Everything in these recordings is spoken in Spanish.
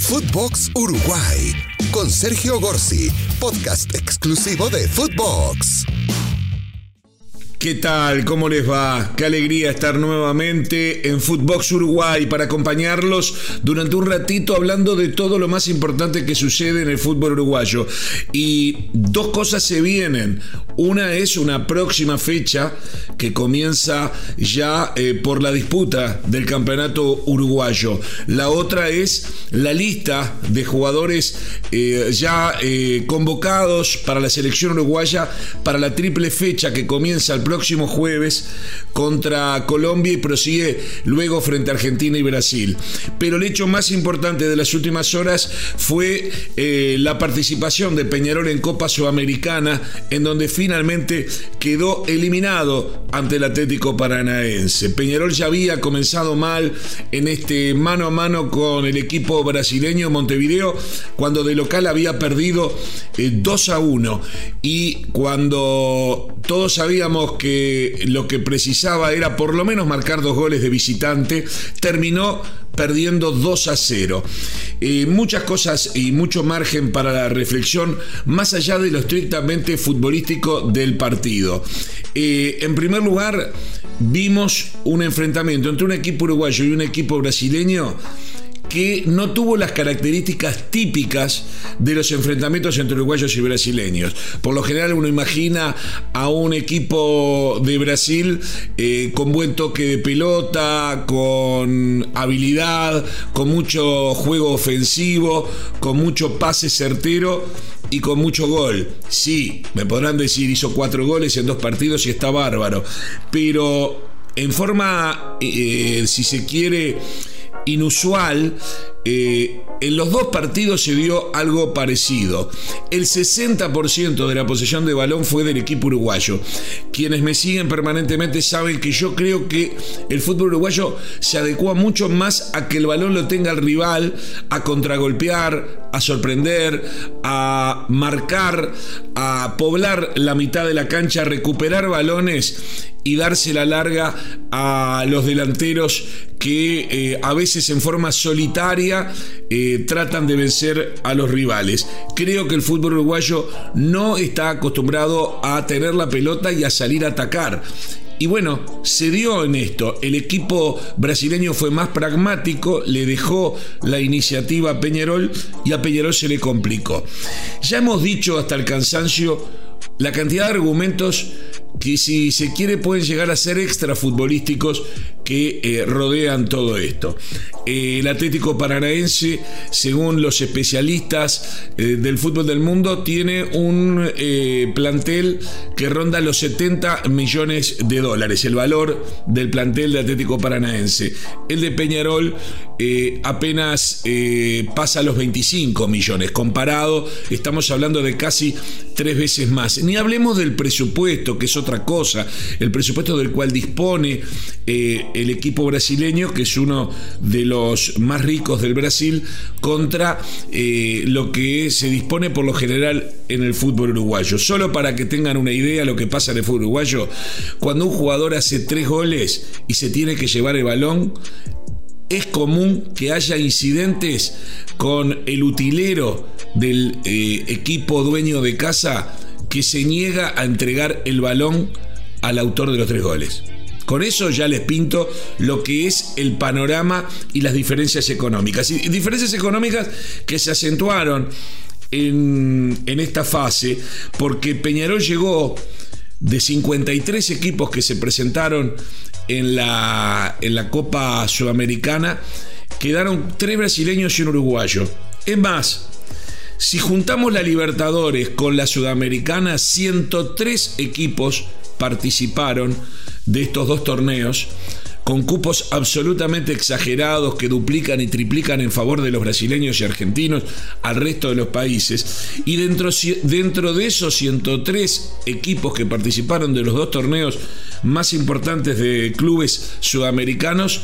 Footbox Uruguay con Sergio Gorsi, podcast exclusivo de Footbox. ¿Qué tal? ¿Cómo les va? Qué alegría estar nuevamente en Footbox Uruguay para acompañarlos durante un ratito hablando de todo lo más importante que sucede en el fútbol uruguayo. Y dos cosas se vienen. Una es una próxima fecha que comienza ya eh, por la disputa del campeonato uruguayo. La otra es la lista de jugadores eh, ya eh, convocados para la selección uruguaya para la triple fecha que comienza el próximo jueves contra Colombia y prosigue luego frente a Argentina y Brasil. Pero el hecho más importante de las últimas horas fue eh, la participación de Peñarol en Copa Sudamericana, en donde finalmente quedó eliminado ante el Atlético Paranaense. Peñarol ya había comenzado mal en este mano a mano con el equipo brasileño Montevideo, cuando de local había perdido 2 eh, a 1 y cuando todos sabíamos que lo que precisaba era por lo menos marcar dos goles de visitante, terminó perdiendo 2 a 0. Eh, muchas cosas y mucho margen para la reflexión, más allá de lo estrictamente futbolístico del partido. Eh, en primer lugar, vimos un enfrentamiento entre un equipo uruguayo y un equipo brasileño que no tuvo las características típicas de los enfrentamientos entre uruguayos y brasileños. Por lo general uno imagina a un equipo de Brasil eh, con buen toque de pelota, con habilidad, con mucho juego ofensivo, con mucho pase certero y con mucho gol. Sí, me podrán decir, hizo cuatro goles en dos partidos y está bárbaro. Pero en forma, eh, si se quiere, inusual, eh, en los dos partidos se vio algo parecido. El 60% de la posesión de balón fue del equipo uruguayo. Quienes me siguen permanentemente saben que yo creo que el fútbol uruguayo se adecua mucho más a que el balón lo tenga el rival, a contragolpear, a sorprender, a marcar, a poblar la mitad de la cancha, a recuperar balones y darse la larga a los delanteros que eh, a veces en forma solitaria eh, tratan de vencer a los rivales. Creo que el fútbol uruguayo no está acostumbrado a tener la pelota y a salir a atacar. Y bueno, se dio en esto. El equipo brasileño fue más pragmático, le dejó la iniciativa a Peñarol y a Peñarol se le complicó. Ya hemos dicho hasta el cansancio la cantidad de argumentos que si se quiere pueden llegar a ser extra futbolísticos que eh, rodean todo esto. Eh, el Atlético Paranaense, según los especialistas eh, del fútbol del mundo, tiene un plantel que ronda los 70 millones de dólares, el valor del plantel de Atlético Paranaense. El de Peñarol apenas pasa los 25 millones, comparado, estamos hablando de casi tres veces más. Ni hablemos del presupuesto, que es otra cosa, el presupuesto del cual dispone el equipo brasileño, que es uno de los más ricos del Brasil, contra eh, lo que se dispone por lo general en el fútbol uruguayo. Solo para que tengan una idea de lo que pasa en el fútbol uruguayo, cuando un jugador hace tres goles y se tiene que llevar el balón, es común que haya incidentes con el utilero del eh, equipo dueño de casa que se niega a entregar el balón al autor de los tres goles. Con eso ya les pinto lo que es el panorama y las diferencias económicas. Y diferencias económicas que se acentuaron en, esta fase porque Peñarol llegó de 53 equipos que se presentaron en la, en la Copa Sudamericana, quedaron tres brasileños y un uruguayo. Es más, si juntamos la Libertadores con la Sudamericana, 103 equipos participaron de estos dos torneos con cupos absolutamente exagerados que duplican y triplican en favor de los brasileños y argentinos al resto de los países. Y dentro, dentro de esos 103 equipos que participaron de los dos torneos más importantes de clubes sudamericanos,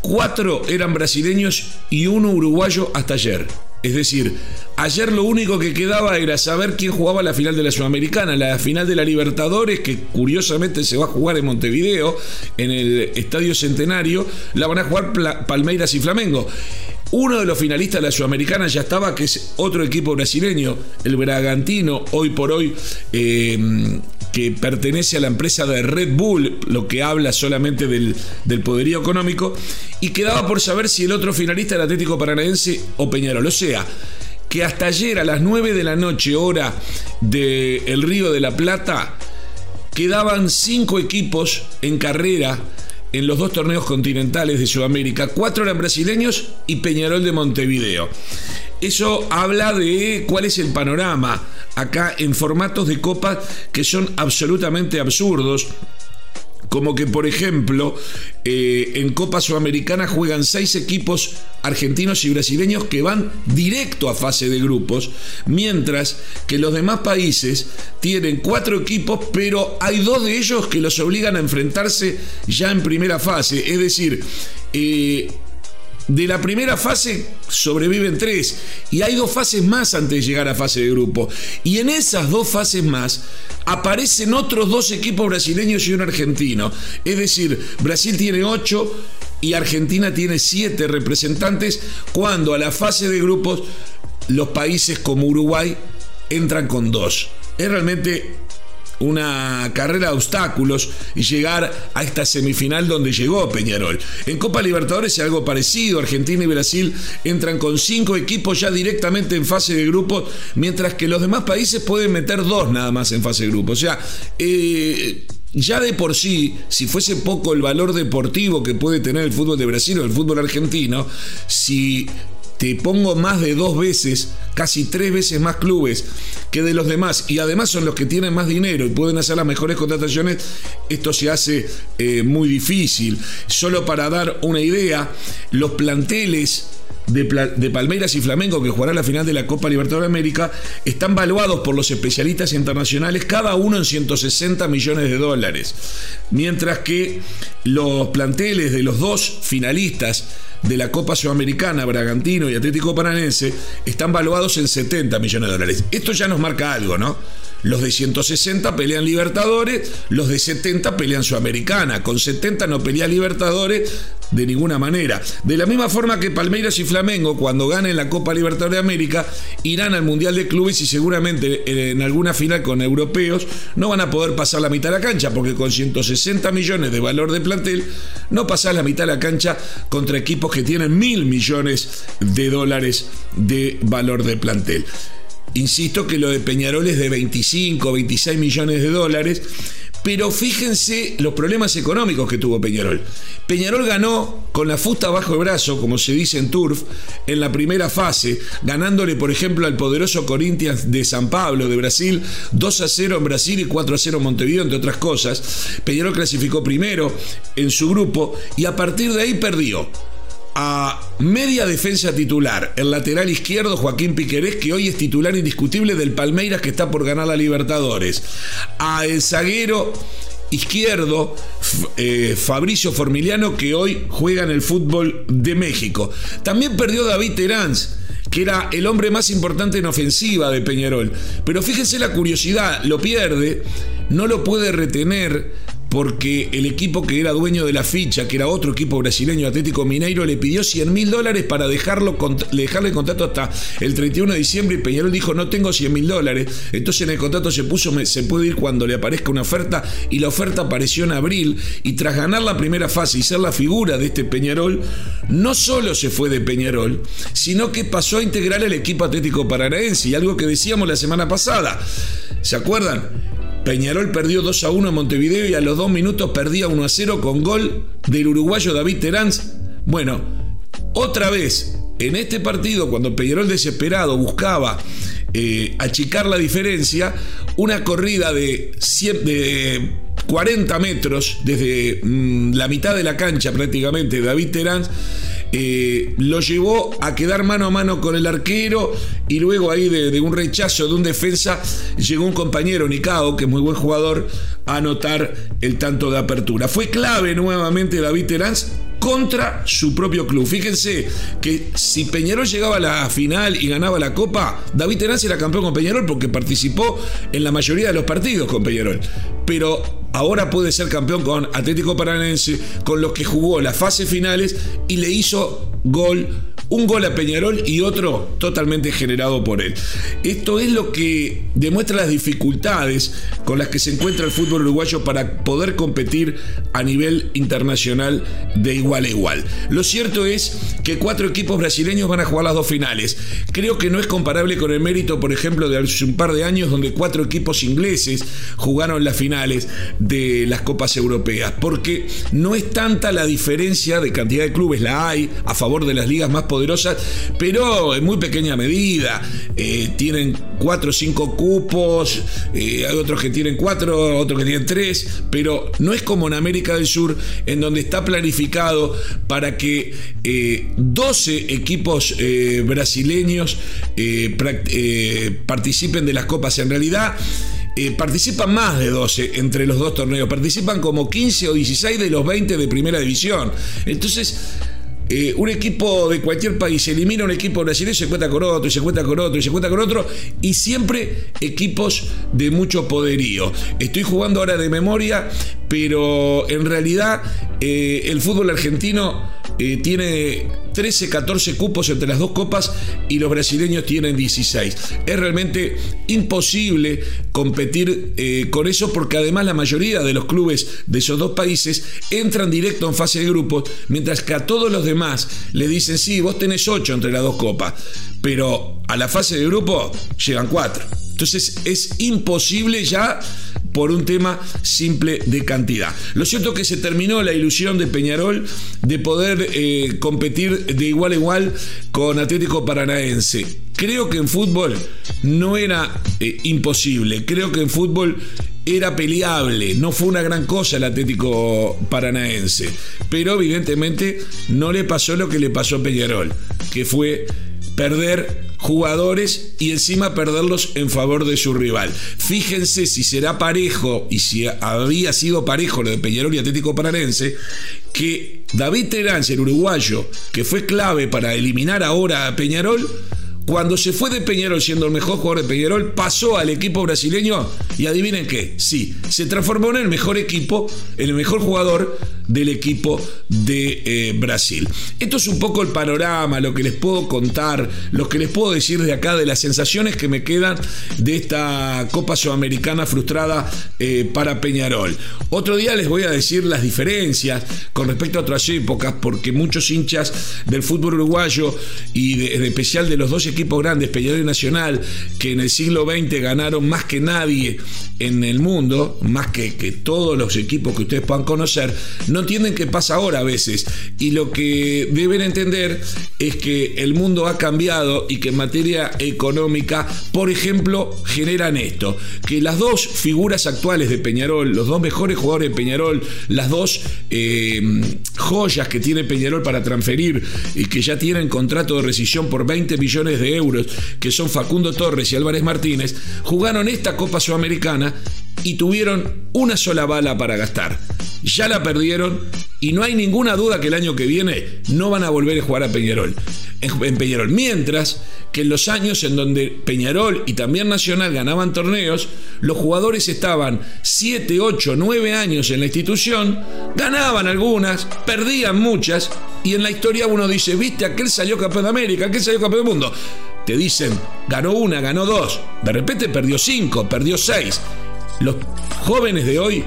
cuatro eran brasileños y uno uruguayo hasta ayer. Es decir, ayer lo único que quedaba era saber quién jugaba la final de la Sudamericana, la final de la Libertadores, que curiosamente se va a jugar en Montevideo, en el Estadio Centenario, la van a jugar Palmeiras y Flamengo. Uno de los finalistas de la Sudamericana ya estaba, que es otro equipo brasileño, el Bragantino, hoy por hoy, eh, que pertenece a la empresa de Red Bull, lo que habla solamente del, poderío económico, y quedaba por saber si el otro finalista era Atlético Paranaense o Peñarol. O sea, que hasta ayer a las 9 de la noche, hora del el Río de la Plata, quedaban cinco equipos en carrera en los dos torneos continentales de Sudamérica. Cuatro eran brasileños y Peñarol de Montevideo. Eso habla de cuál es el panorama acá en formatos de copa que son absolutamente absurdos. Como que, por ejemplo, eh, en Copa Sudamericana juegan seis equipos argentinos y brasileños que van directo a fase de grupos, mientras que los demás países tienen cuatro equipos, pero hay dos de ellos que los obligan a enfrentarse ya en primera fase. Es decir, eh, de la primera fase sobreviven tres y hay dos fases más antes de llegar a fase de grupo. Y en esas dos fases más aparecen otros dos equipos brasileños y un argentino. Es decir, Brasil tiene ocho y Argentina tiene siete representantes cuando a la fase de grupos los países como Uruguay entran con dos. Es realmente una carrera de obstáculos y llegar a esta semifinal donde llegó Peñarol. En Copa Libertadores es algo parecido, Argentina y Brasil entran con cinco equipos ya directamente en fase de grupo, mientras que los demás países pueden meter dos nada más en fase de grupo. O sea, eh, ya de por sí, si fuese poco el valor deportivo que puede tener el fútbol de Brasil o el fútbol argentino, si te pongo más de dos veces, casi tres veces más clubes que de los demás, y además son los que tienen más dinero y pueden hacer las mejores contrataciones, esto se hace eh, muy difícil. Solo para dar una idea, los planteles de, Palmeiras y Flamengo que jugarán la final de la Copa Libertadores de América están valuados por los especialistas internacionales cada uno en 160 millones de dólares. Mientras que los planteles de los dos finalistas de la Copa Sudamericana, Bragantino y Atlético Paranense, están valuados en 70 millones de dólares. Esto ya nos marca algo, ¿no? Los de 160 pelean Libertadores, los de 70 pelean Sudamericana. Con 70 no pelea Libertadores de ninguna manera. De la misma forma que Palmeiras y Flamengo, cuando ganen la Copa Libertadores de América, irán al Mundial de Clubes y seguramente en alguna final con europeos no van a poder pasar la mitad de la cancha, porque con 160 millones de valor de plantel, no pasás la mitad de la cancha contra equipos que tienen mil millones de dólares de valor de plantel. Insisto que lo de Peñarol es de 25, 26 millones de dólares, pero fíjense los problemas económicos que tuvo Peñarol. Peñarol ganó con la fusta bajo el brazo, como se dice en Turf, en la primera fase, ganándole, por ejemplo, al poderoso Corinthians de San Pablo, de Brasil, 2 a 0 en Brasil y 4 a 0 en Montevideo, entre otras cosas. Peñarol clasificó primero en su grupo y a partir de ahí perdió a media defensa titular, el lateral izquierdo Joaquín Piquerés, que hoy es titular indiscutible del Palmeiras que está por ganar la Libertadores, a el zaguero izquierdo eh, Fabricio Formiliano que hoy juega en el fútbol de México. También perdió David Terán que era el hombre más importante en ofensiva de Peñarol. Pero fíjense la curiosidad, lo pierde, no lo puede retener porque el equipo que era dueño de la ficha, que era otro equipo brasileño, Atlético Mineiro, le pidió 100 mil dólares para dejarlo, dejarle el contrato hasta el 31 de diciembre y Peñarol dijo no tengo 100 mil dólares. Entonces en el contrato se puso se puede ir cuando le aparezca una oferta y la oferta apareció en abril y tras ganar la primera fase y ser la figura de este Peñarol, no solo se fue de Peñarol, sino que pasó a integrar el equipo Atlético Paranaense y algo que decíamos la semana pasada. ¿Se acuerdan? Peñarol perdió 2 a 1 en Montevideo y a los dos minutos perdía 1 a 0 con gol del uruguayo David Terán. Bueno, otra vez, en este partido, cuando Peñarol desesperado buscaba eh, achicar la diferencia, una corrida de, de 40 metros desde mm, la mitad de la cancha prácticamente, David Terán eh, lo llevó a quedar mano a mano con el arquero y luego ahí de, un rechazo de un defensa llegó un compañero, Nicao, que es muy buen jugador, a anotar el tanto de apertura. Fue clave nuevamente David Terán contra su propio club. Fíjense que si Peñarol llegaba a la final y ganaba la Copa, David Terán era campeón con Peñarol porque participó en la mayoría de los partidos con Peñarol. Pero ahora puede ser campeón con Atlético Paranense, con los que jugó las fases finales y le hizo gol un gol a Peñarol y otro totalmente generado por él. Esto es lo que demuestra las dificultades con las que se encuentra el fútbol uruguayo para poder competir a nivel internacional de igual a igual. Lo cierto es que cuatro equipos brasileños van a jugar las dos finales. Creo que no es comparable con el mérito, por ejemplo, de hace un par de años donde cuatro equipos ingleses jugaron las finales de las Copas Europeas, porque no es tanta la diferencia de cantidad de clubes, la hay a favor de las ligas más poderosas, pero en muy pequeña medida. Eh, tienen cuatro o cinco cupos, eh, hay otros que tienen cuatro, otros que tienen tres, pero no es como en América del Sur, en donde está planificado para que 12 eh, equipos brasileños participen de las copas. En realidad, participan más de 12 entre los dos torneos, participan como 15 o 16 de los 20 de primera división. Entonces, eh, un equipo de cualquier país elimina un equipo brasileño y se cuenta con otro, y se cuenta con otro, y se cuenta con otro, y siempre equipos de mucho poderío. Estoy jugando ahora de memoria, pero en realidad eh, el fútbol argentino eh, tiene 13, 14 cupos entre las dos copas y los brasileños tienen 16. Es realmente imposible competir eh, con eso porque además la mayoría de los clubes de esos dos países entran directo en fase de grupos, mientras que a todos los demás le dicen, sí, vos tenés 8 entre las dos copas, pero a la fase de grupo llegan 4. Entonces es imposible ya por un tema simple de cantidad. Lo cierto es que se terminó la ilusión de Peñarol de poder eh, competir de igual a igual con Atlético Paranaense. Creo que en fútbol no era eh, imposible, creo que en fútbol era peleable, no fue una gran cosa el Atlético Paranaense, pero evidentemente no le pasó lo que le pasó a Peñarol, que fue perder jugadores y encima perderlos en favor de su rival. Fíjense si será parejo y si había sido parejo lo de Peñarol y Atlético Paranense, que David Terán, el uruguayo, que fue clave para eliminar ahora a Peñarol, cuando se fue de Peñarol siendo el mejor jugador de Peñarol, pasó al equipo brasileño y adivinen qué, sí, se transformó en el mejor equipo, en el mejor jugador del equipo de eh, Brasil. Esto es un poco el panorama, lo que les puedo contar, lo que les puedo decir de acá, de las sensaciones que me quedan de esta Copa Sudamericana frustrada eh, para Peñarol. Otro día les voy a decir las diferencias con respecto a otras épocas, porque muchos hinchas del fútbol uruguayo y en especial de los dos equipos grandes, Peñarol y Nacional, que en el siglo XX ganaron más que nadie en el mundo, más que, que todos los equipos que ustedes puedan conocer, no entienden qué pasa ahora a veces. Y lo que deben entender es que el mundo ha cambiado y que en materia económica, por ejemplo, generan esto, que las dos figuras actuales de Peñarol, los dos mejores jugadores de Peñarol, las dos eh, joyas que tiene Peñarol para transferir y que ya tienen contrato de rescisión por 20 millones de euros, que son Facundo Torres y Álvarez Martínez, jugaron esta Copa Sudamericana y tuvieron una sola bala para gastar. Ya la perdieron y no hay ninguna duda que el año que viene no van a volver a jugar a Peñarol. En Peñarol. Mientras que en los años en donde Peñarol y también Nacional ganaban torneos, los jugadores estaban 7, 8, 9 años en la institución, ganaban algunas, perdían muchas, y en la historia uno dice, viste, aquel salió campeón de América, aquel salió campeón del mundo. Te dicen, ganó una, ganó dos, de repente perdió cinco, perdió seis. Los jóvenes de hoy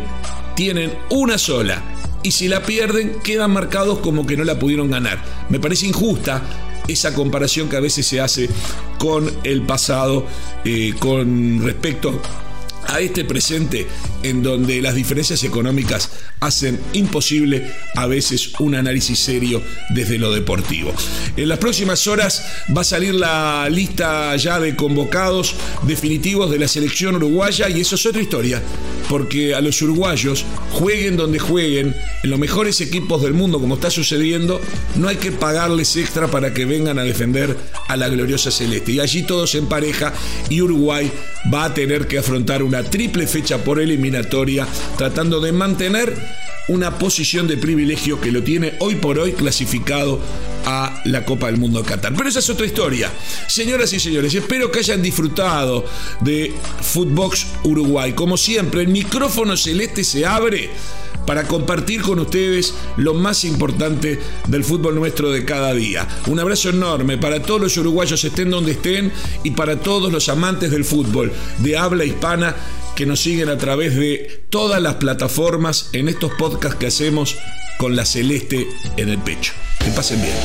tienen una sola y si la pierden quedan marcados como que no la pudieron ganar. Me parece injusta esa comparación que a veces se hace con el pasado, eh, con respecto a este presente en donde las diferencias económicas hacen imposible a veces un análisis serio desde lo deportivo. En las próximas horas va a salir la lista ya de convocados definitivos de la selección uruguaya y eso es otra historia, porque a los uruguayos, jueguen donde jueguen, en los mejores equipos del mundo como está sucediendo, no hay que pagarles extra para que vengan a defender a la gloriosa celeste. Y allí todos en pareja y Uruguay va a tener que afrontar una triple fecha por eliminatoria tratando de mantener una posición de privilegio que lo tiene hoy por hoy clasificado a la Copa del Mundo de Qatar. Pero esa es otra historia. Señoras y señores, espero que hayan disfrutado de Footbox Uruguay. Como siempre, el micrófono celeste se abre para compartir con ustedes lo más importante del fútbol nuestro de cada día. Un abrazo enorme para todos los uruguayos estén donde estén y para todos los amantes del fútbol de habla hispana que nos siguen a través de todas las plataformas en estos podcasts que hacemos con la celeste en el pecho. Que pasen bien.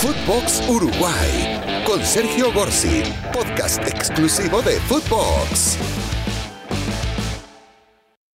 Footbox Uruguay con Sergio Gorsi, podcast exclusivo de Footbox.